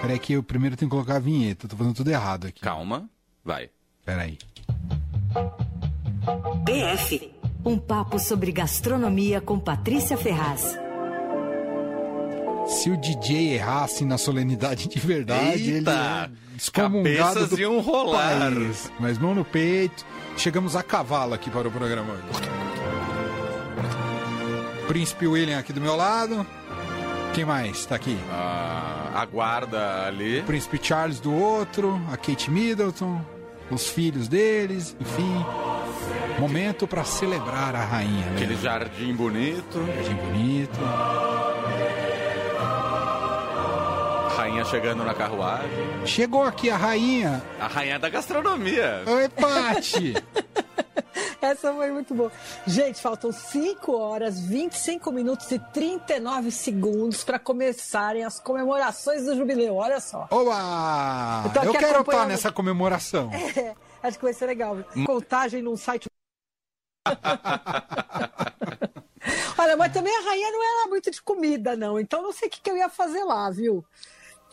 Peraí que eu primeiro tenho que colocar a vinheta. Tô fazendo tudo errado aqui. Calma, vai. Peraí. PF. Um papo sobre gastronomia com Patrícia Ferraz. Se o DJ errasse na solenidade de verdade, ele Eita! é excomungado Cabeças do iam rolar. país. Mas mão no peito. Chegamos a cavalo aqui para o programa hoje. Príncipe William aqui do meu lado. Quem mais tá aqui? Ah, a guarda ali. Príncipe Charles do outro, a Kate Middleton, os filhos deles, enfim. Momento para celebrar a rainha, né? Aquele jardim bonito. Jardim bonito. Rainha chegando na carruagem. Chegou aqui a rainha. A rainha da gastronomia. Oi, Pati. Essa foi muito boa. Gente, faltam 5 horas, 25 minutos e 39 segundos para começarem as comemorações do jubileu. Olha só. Oba! Eu Eu quero estar nessa comemoração. É, acho que vai ser legal. Contagem num site. Olha, mas também a rainha não era muito de comida, não. Então não sei o que, que eu ia fazer lá, viu?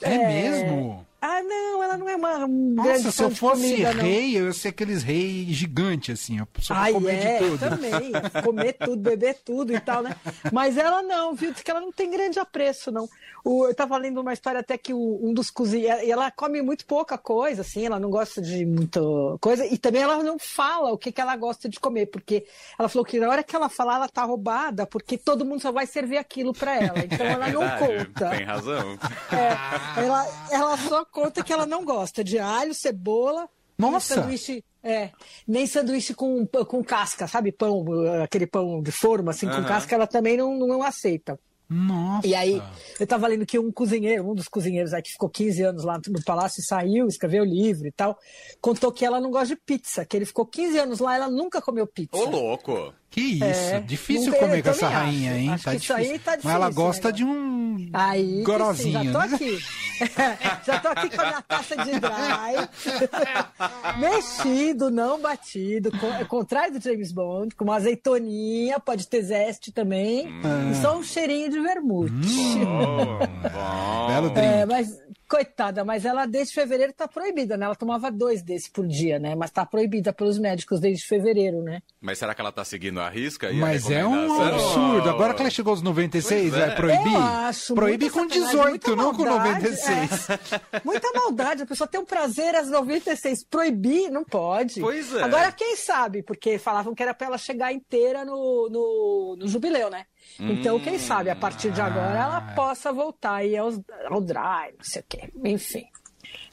É, mesmo? Ah, não, ela não é uma um grande Nossa, se eu fosse comida, não. rei, eu ia ser aqueles reis gigantes, assim, ó. Só Ai, comer é, de tudo. também. Comer tudo, beber tudo e tal, né? Mas ela não, viu? Diz que ela não tem grande apreço, não. O, eu tava lendo uma história até que o- um dos cozinheiros. E ela come muito pouca coisa, assim, ela não gosta de muita coisa. E também ela não fala o que, que ela gosta de comer, porque ela falou que na hora que ela falar, ela tá roubada, porque todo mundo só vai servir aquilo pra ela. Então ela não Verdade, conta. Tem razão. É, ela, ela só conta que ela não gosta de alho, cebola. Nossa! Nem sanduíche, é, nem sanduíche com, com casca, sabe? Pão, aquele pão de forma, assim, com Aham. casca, ela também não, não aceita. Nossa. E aí, eu tava lendo que um cozinheiro, um dos cozinheiros aí que ficou 15 anos lá no palácio e saiu, escreveu livro e tal, contou que ela não gosta de pizza, que ele ficou 15 anos lá, ela nunca comeu pizza. Ô, louco. Que isso, É, difícil tem- comer com essa também rainha, acho. hein? Acho tá que isso difícil. aí tá Mas ela difícil, gosta né? de um Aí, sim, já tô né? aqui. já tô aqui com a minha taça de dry. Mexido, não batido. co- É contrário do James Bond, com uma azeitoninha, pode ter zeste também. E só um cheirinho de vermute. Oh, bom. Belo drink. É, mas, coitada, mas ela desde fevereiro tá proibida, né? Ela tomava dois desse por dia, né? Mas tá proibida pelos médicos desde fevereiro, né? Mas será que ela tá seguindo a risca? e a Mas é um absurdo. Agora que ela chegou aos 96, Pois é. vai proibir? Eu acho. Proíbe muita com sacanagem, 18, muita não com maldade, 96. é. muita maldade. A pessoa tem um prazer às 96. Proibir, não pode. Pois é. Agora, quem sabe? Porque falavam que era pra ela chegar inteira no, no, no jubileu, né? Então, quem sabe, a partir de agora, ela possa voltar aí aos, ao dry, não sei o quê. Enfim.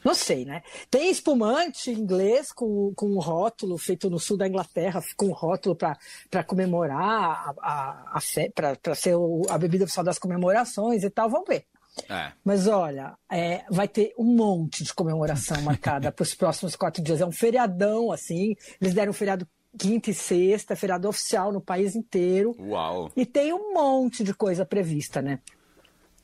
Não sei, né? Tem espumante inglês com, com um rótulo feito no sul da Inglaterra, com um rótulo para comemorar, a, a, a para ser o- a bebida oficial das comemorações e tal. Vamos ver. É. Mas olha, é, vai ter um monte de comemoração marcada para os próximos quatro dias. É um feriadão, assim. Eles deram um feriado quinta e sexta, feriado oficial no país inteiro. Uau. E tem um monte de coisa prevista, né?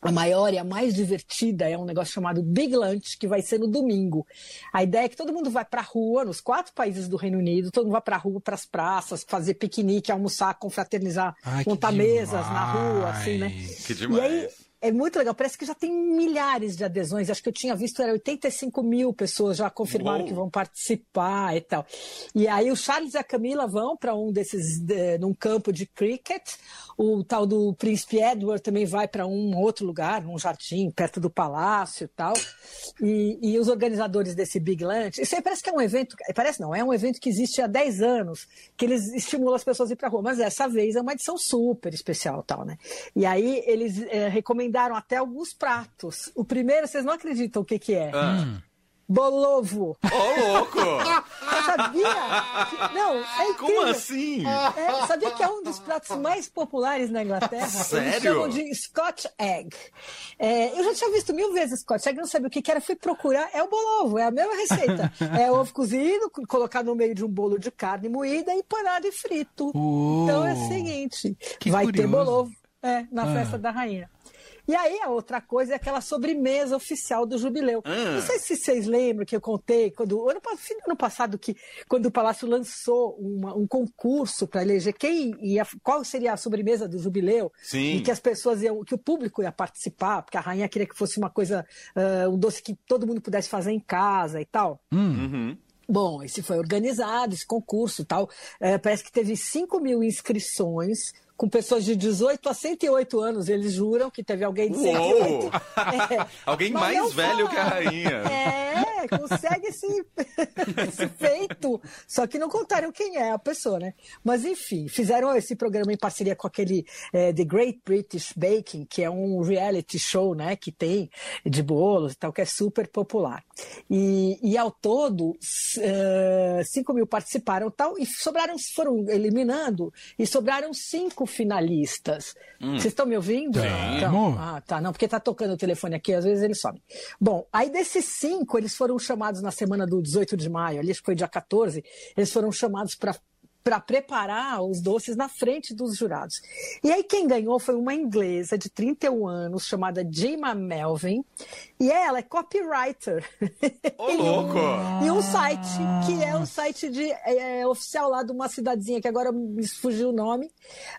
A maior e a mais divertida é um negócio chamado Big Lunch, que vai ser no domingo. A ideia é que todo mundo vai pra rua, nos quatro países do Reino Unido, todo mundo vai pra rua, pras praças, fazer piquenique, almoçar, confraternizar, Ai, montar mesas na rua, assim, né? demais. Que E demais. aí é muito legal, parece que já tem milhares de adesões. Acho que eu tinha visto, era 85 mil pessoas já confirmaram Uou. que vão participar e tal. E aí o Charles e a Camila vão para um desses, eh, num campo de cricket. O tal do Príncipe Edward também vai para um outro lugar, num jardim, perto do palácio e tal. E, e os organizadores desse Big Lunch, isso aí parece que é um evento, parece não, é um evento que existe há 10 anos, que eles estimulam as pessoas a ir para rua, mas dessa vez é uma edição super especial tal, né? E aí eles eh, recomendaram até alguns pratos. O primeiro, vocês não acreditam o que que é? Ah. Bolovo. Ô, louco! Sabia? que- Não, é incrível. Como assim? É, sabia que é um dos pratos mais populares na Inglaterra? Eles Sério? chamam de Scotch Egg. É, eu já tinha visto mil vezes Scotch Egg, não sabia o que que era. Fui procurar, é o bolovo, é a mesma receita. É ovo cozido, co- colocado no meio de um bolo de carne moída e panado e frito. Uou. Então é o seguinte, Que vai ter curioso. bolovo é, na Ah. festa da rainha. E aí a outra coisa é aquela sobremesa oficial do jubileu. Ah. Não sei se vocês lembram que eu contei quando ano, ano passado que quando o Palácio lançou uma- um concurso para eleger quem ia, qual seria a sobremesa do jubileu Sim. e que as pessoas iam, que o público ia participar, porque a rainha queria que fosse uma coisa, ah, um doce que todo mundo pudesse fazer em casa e tal. Uhum. Bom, esse foi organizado, esse concurso e tal. É, parece que teve 5 mil inscrições, com pessoas de 18 a 108 anos. Eles juram que teve alguém de 108. Uou! É, Alguém mas mais velho que a rainha. É, consegue esse, esse feito. Só que não contaram quem é a pessoa, né? Mas enfim, fizeram esse programa em parceria com aquele é, The Great British Baking, que é um reality show, né? Que tem de bolos e tal, que é super popular. E, e ao todo, 5 mil participaram tal, e sobraram, foram eliminando, e sobraram cinco finalistas. Vocês estão me ouvindo? Sim. Então, ah, tá. Não, porque tá tocando o telefone aqui, às vezes ele some. Bom, aí desses cinco, eles foram chamados na semana do 18 de maio, ali acho que foi dia 14, eles foram chamados para para preparar os doces na frente dos jurados. E aí quem ganhou foi uma inglesa de 31 anos chamada Gemma Melvin, e ela é copywriter. Ô, louco! E um site, que é um site de, é, oficial lá de uma cidadezinha, que agora me fugiu o nome,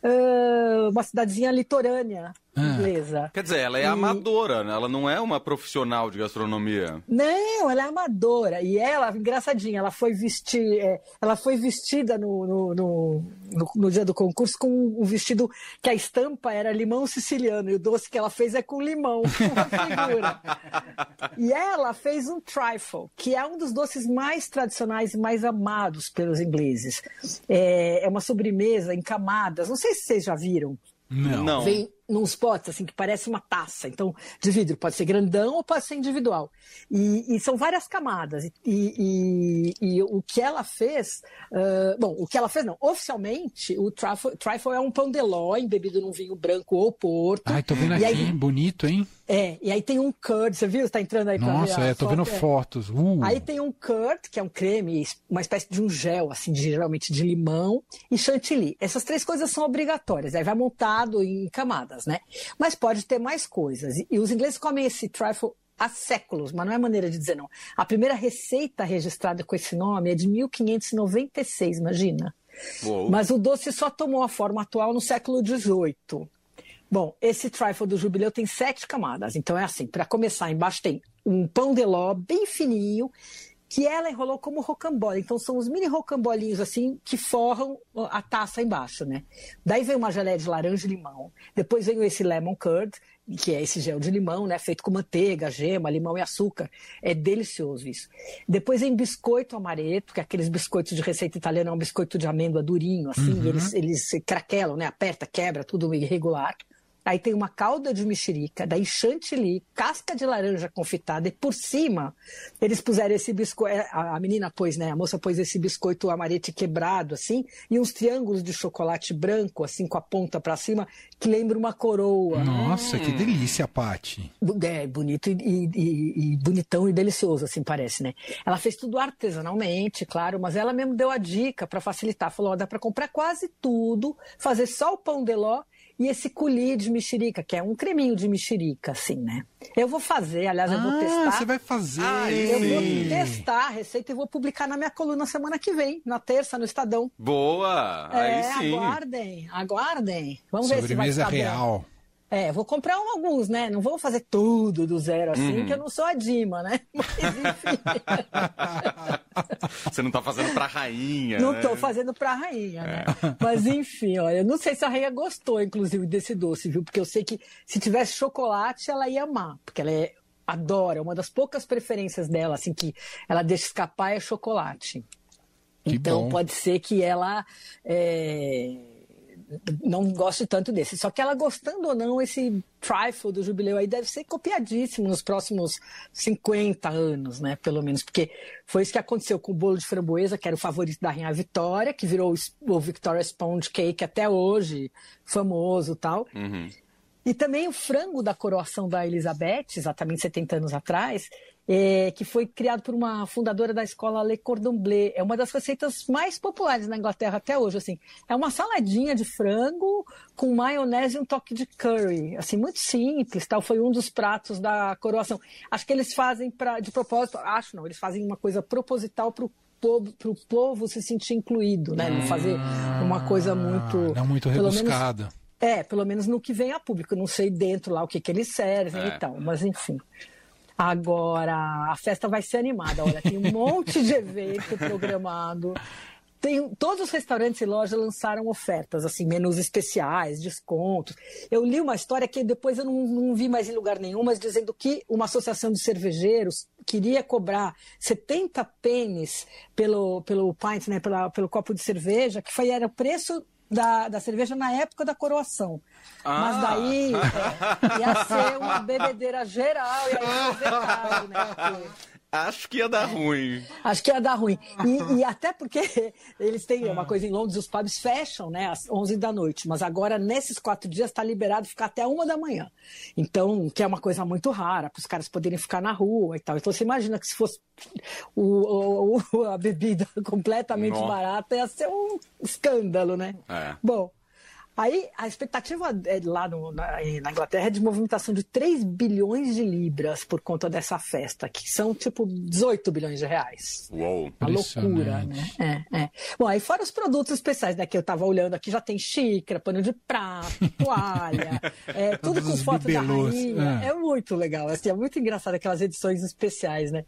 ah, uma cidadezinha litorânea inglesa. Quer dizer, ela é E- amadora, né? Ela não é uma profissional de gastronomia. Não, ela é amadora. E ela, engraçadinha, ela foi vestir, é, ela foi vestida no, no, no, no- no dia do concurso com um vestido que a estampa era limão siciliano. E o doce que ela fez é com limão. E ela fez um trifle, que é um dos doces mais tradicionais e mais amados pelos ingleses. É, é uma sobremesa em camadas. Não sei se vocês já viram. Não. Não. Vem nos potes, assim, que parece uma taça. Então, de vidro, pode ser grandão ou pode ser individual. E, e são várias camadas. E, e- e o que ela fez. ah, bom, o que ela fez, não. Oficialmente, o trifle, trifle é um pão de ló embebido num vinho branco ou porto. Ai, tô vendo aqui, aí- bonito, hein? É, e aí tem um curd, você viu? Você tá entrando aí pra ver Nossa, é, tô vendo foto? É. fotos. Uh. Aí tem um curd, que é um creme, uma espécie de um gel, assim, de- geralmente de limão, e chantilly. Essas três coisas são obrigatórias. Aí vai montado em camadas, né? Mas pode ter mais coisas. E, e os ingleses comem esse trifle há séculos, mas não é maneira de dizer não. A primeira receita registrada com esse nome é de 1596, imagina. Uou. Mas o doce só tomou a forma atual no século XVIII. Bom, esse trifle do jubileu tem sete camadas. Então é assim, para começar, embaixo tem um pão de ló bem fininho, que ela enrolou como rocambole. Então são os mini rocambolinhos assim que forram a taça embaixo, né? Daí vem uma geleia de laranja e limão. Depois vem esse lemon curd, que é esse gel de limão, né? Feito com manteiga, gema, limão e açúcar. É delicioso isso. Depois vem biscoito amareto, que é aqueles biscoitos de receita italiana, é um biscoito de amêndoa durinho, assim. Eles, eles se craquelam, né? Aperta, quebra, tudo irregular. Aí tem uma calda de mexerica, daí chantilly, casca de laranja confitada e por cima eles puseram esse biscoito, a a menina pôs, né, a moça pôs esse biscoito amarete quebrado assim e uns triângulos de chocolate branco assim com a ponta para cima que lembra uma coroa. Nossa, que delícia, Pati. É, bonito e, e- e- e bonitão e delicioso, assim parece, né? Ela fez tudo artesanalmente, claro, mas ela mesmo deu a dica para facilitar. Falou: ó, dá para comprar quase tudo, fazer só o pão de ló e esse coulis de mexerica, que é um creminho de mexerica, assim, né? Eu vou fazer, aliás, eu vou Ah, testar. você vai fazer. Ah, Eu vou testar a receita e vou publicar na minha coluna semana que vem, na terça, no Estadão. Boa! é, Aí sim. aguardem, aguardem. Vamos ver se vai Sobremesa ficar bom. É, vou comprar um- alguns, né? Não vou fazer tudo do zero assim, que eu não sou a Dima, né? Mas enfim, Você não tá fazendo pra rainha. não né? tô fazendo pra rainha, né? Mas enfim, olha, eu não sei se a rainha gostou, inclusive, desse doce, viu? Porque eu sei que se tivesse chocolate, ela ia amar, porque ela é, adora, uma das poucas preferências dela, assim, que ela deixa escapar é chocolate. Que então bom. pode ser que ela é, não goste tanto desse. Só que ela gostando ou não, esse trifle do jubileu aí deve ser copiadíssimo nos próximos 50 anos, né? Pelo menos, porque foi isso que aconteceu com o bolo de framboesa, que era o favorito da Rainha Vitória, que virou o- Victoria Sponge Cake até hoje, famoso e tal. Uhum. E também o frango da coroação da Elizabeth, exatamente 70 anos atrás, é, que foi criado por uma fundadora da escola Le Cordon Bleu. É uma das receitas mais populares na Inglaterra até hoje. Assim, é uma saladinha de frango com maionese e um toque de curry. Assim, muito simples. Tal. Foi um dos pratos da coroação. Acho que eles fazem pra, de propósito. Acho não. Eles fazem uma coisa proposital para o povo, pro povo se sentir incluído, né? Não fazer uma coisa muito. Não muito rebuscada. É, pelo menos no que vem a público. Não sei dentro lá o que, que eles servem É. e tal, mas enfim. Agora, a festa vai ser animada. Olha, tem um monte de evento programado. Tem, todos os restaurantes e lojas lançaram ofertas, assim, menus especiais, descontos. Eu li uma história que depois eu não, não vi mais em lugar nenhum, mas dizendo que uma associação de cervejeiros queria cobrar 70 pênis pelo, pelo pint, né, pela, pelo copo de cerveja, que foi, era o preço da, da cerveja na época da coroação. Mas Ah. daí é, ia ser uma bebedeira geral, e aí foi vetado, né? Acho que ia dar ruim. Acho que ia dar ruim. E, e até porque eles têm uma coisa em Londres, os pubs fecham, né, às 11 da noite. Mas agora, nesses quatro dias, está liberado ficar até uma da manhã. Então, que é uma coisa muito rara, para os caras poderem ficar na rua e tal. Então, você imagina que se fosse o- o- a bebida completamente Nossa. barata, ia ser um escândalo, né? É. Bom, aí a expectativa é, lá no- na, na Inglaterra é de movimentação de 3 bilhões de libras por conta dessa festa, que são tipo 18 bilhões de reais. Uou. Uma loucura, né? É, é. Bom, aí fora os produtos especiais, né? Que eu tava olhando aqui, já tem xícara, pano de prato, toalha, é, tudo com foto da rainha. é. É. muito legal, assim, é muito engraçado aquelas edições especiais, né?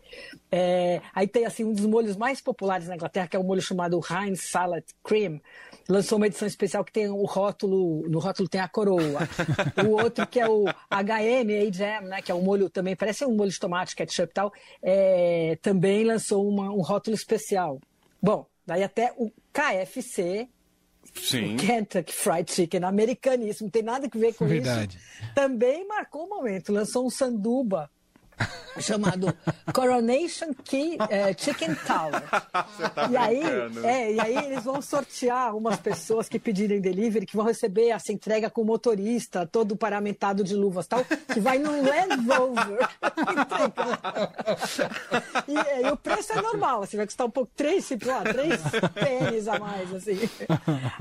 É, aí tem, assim, um dos molhos mais populares na Inglaterra, que é o molho chamado Heinz Salad Cream. Lançou uma edição especial que tem o rótulo, no rótulo tem a coroa. o outro que é o HM, A-Jam, né? Que é um molho também, parece um molho de tomate, ketchup e tal. é, também lançou uma- um rótulo especial. Bom, daí até o KFC, Sim. Kentucky Fried Chicken, americaníssimo, não tem nada a ver com Verdade. isso. Também marcou o momento, lançou um sanduba chamado Coronation Key eh, Chicken Tower. e aí, é, e aí eles vão sortear umas pessoas que pedirem delivery, que vão receber essa entrega com o motorista, todo paramentado de luvas tal, que vai num Land Rover. e, é, e o preço é normal, assim, vai custar um pouco, três, sei lá, três pênis a mais, assim.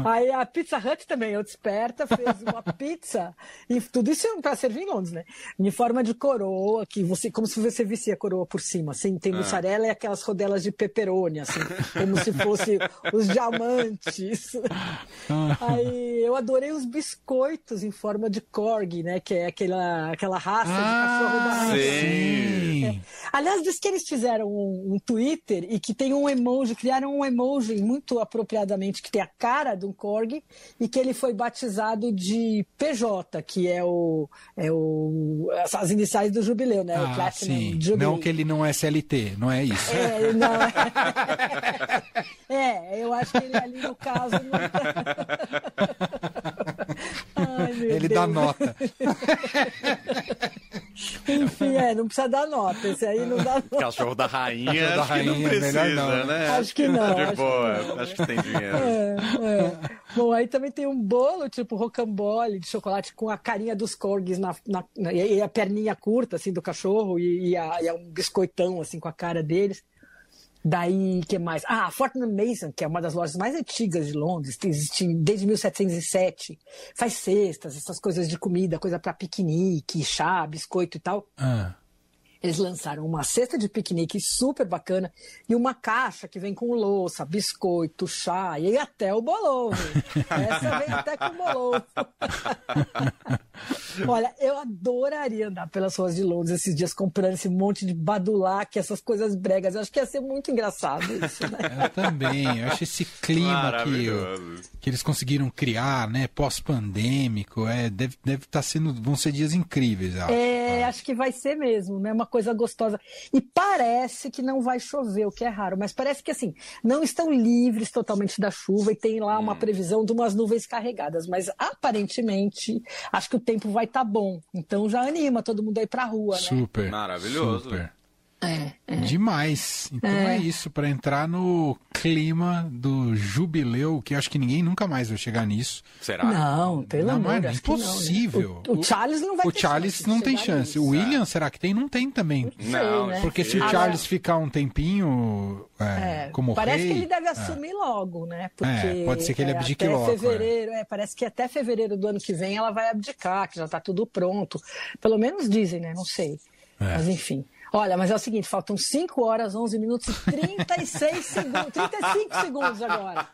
Aí a Pizza Hut também, eu desperta, fez uma pizza, e tudo isso para servir em Londres, né? Em forma de coroa, que você, como se você visse a coroa por cima, assim, tem mussarela e aquelas rodelas de pepperoni, assim, como se fosse os diamantes. Aí eu adorei os biscoitos em forma de corgi, né? Que é aquela, aquela raça de cachorro da Ah, sim. Aliás, diz que eles fizeram um, um Twitter e que tem um emoji, criaram um emoji muito apropriadamente, que tem a cara de um corgi e que ele foi batizado de PJ, que é o, é o as, iniciais do jubileu, né? o Ah, Platinum sim. Jubilee. Não que ele não é CLT, não é isso. É, não. é, eu acho que ele ali no caso. Não... Ai, meu Ele Deus. dá nota. Enfim, é, não precisa dar nota. Esse aí não dá nota. Cachorro da rainha, Cachorro da acho que não rainha, precisa, melhor não, né? Acho que não, De acho que boa, não. acho que tem dinheiro. É, é. Bom, aí também tem um bolo, tipo rocambole de chocolate com a carinha dos corgis na, na- na- e a perninha curta, assim, do cachorro e, e, a- e é um biscoitão, assim, com a cara deles. Daí, que mais? Ah, a Fortnum Mason, que é uma das lojas mais antigas de Londres, existe desde 1707. Faz cestas, essas coisas de comida, coisa para piquenique, chá, biscoito e tal. Ah, Eles lançaram uma cesta de piquenique super bacana e uma caixa que vem com louça, biscoito, chá e até o bolovo. Essa vem até com bolovo. Olha, eu adoraria andar pelas ruas de Londres esses dias comprando esse monte de badulac, essas coisas bregas. Eu acho que ia ser muito engraçado isso, né? eu também. Eu acho esse clima que, que eles conseguiram criar, né? Pós-pandêmico. É, deve estar deve tá sendo. Vão ser dias incríveis, eu acho. É, acho que vai ser mesmo, né? Uma coisa gostosa. E parece que não vai chover, o que é raro, mas parece que assim, não estão livres totalmente da chuva e tem lá uma previsão de umas nuvens carregadas, mas aparentemente acho que o tempo vai estar bom. Então já anima todo mundo aí pra rua, né? Super. Maravilhoso. Super. É, é. Demais. Então é, isso, para entrar no clima do jubileu, que acho que ninguém nunca mais vai chegar nisso. Será? Não, pelo Não, amor de é Deus. não, né? impossível. O, o Charles não vai O ter Charles chance não tem chance. nisso. O William, será que tem? Não tem também. Sei, Não, né? Porque se o Charles ficar um tempinho é, É, como parece rei... que ele deve assumir logo, né? Porque É, pode ser que ele é, abdique até logo, Fevereiro, é, parece que até fevereiro do ano que vem ela vai abdicar, que já está tudo pronto. Pelo menos dizem, né? Não sei. É. Mas enfim. Olha, mas é o seguinte, faltam 5 horas, 11 minutos e 36 segundos, 35 segundos agora,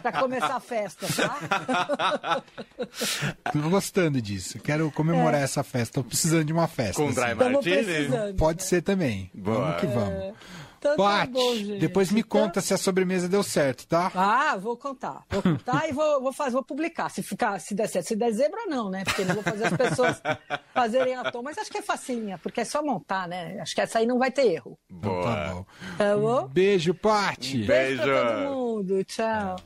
para começar a festa, tá? Tô gostando disso. Quero comemorar É. essa festa. Tô precisando de uma festa. Com assim. Dry Martini? Pode ser também. Boa. Vamos que vamos. Então, tá bom, gente. depois me Então- conta se a sobremesa deu certo, tá? Ah, vou contar. Vou contar e vou, vou, fazer, vou publicar. Se ficar, se der certo. Se der zebra, não, né? Porque não vou fazer as pessoas fazerem a tom. Mas acho que é facinha, porque é só montar, né? Acho que essa aí não vai ter erro. Então Boa. tá bom. Tá bom? Beijo, Paty. Beijo. Beijo pra todo mundo. Tchau.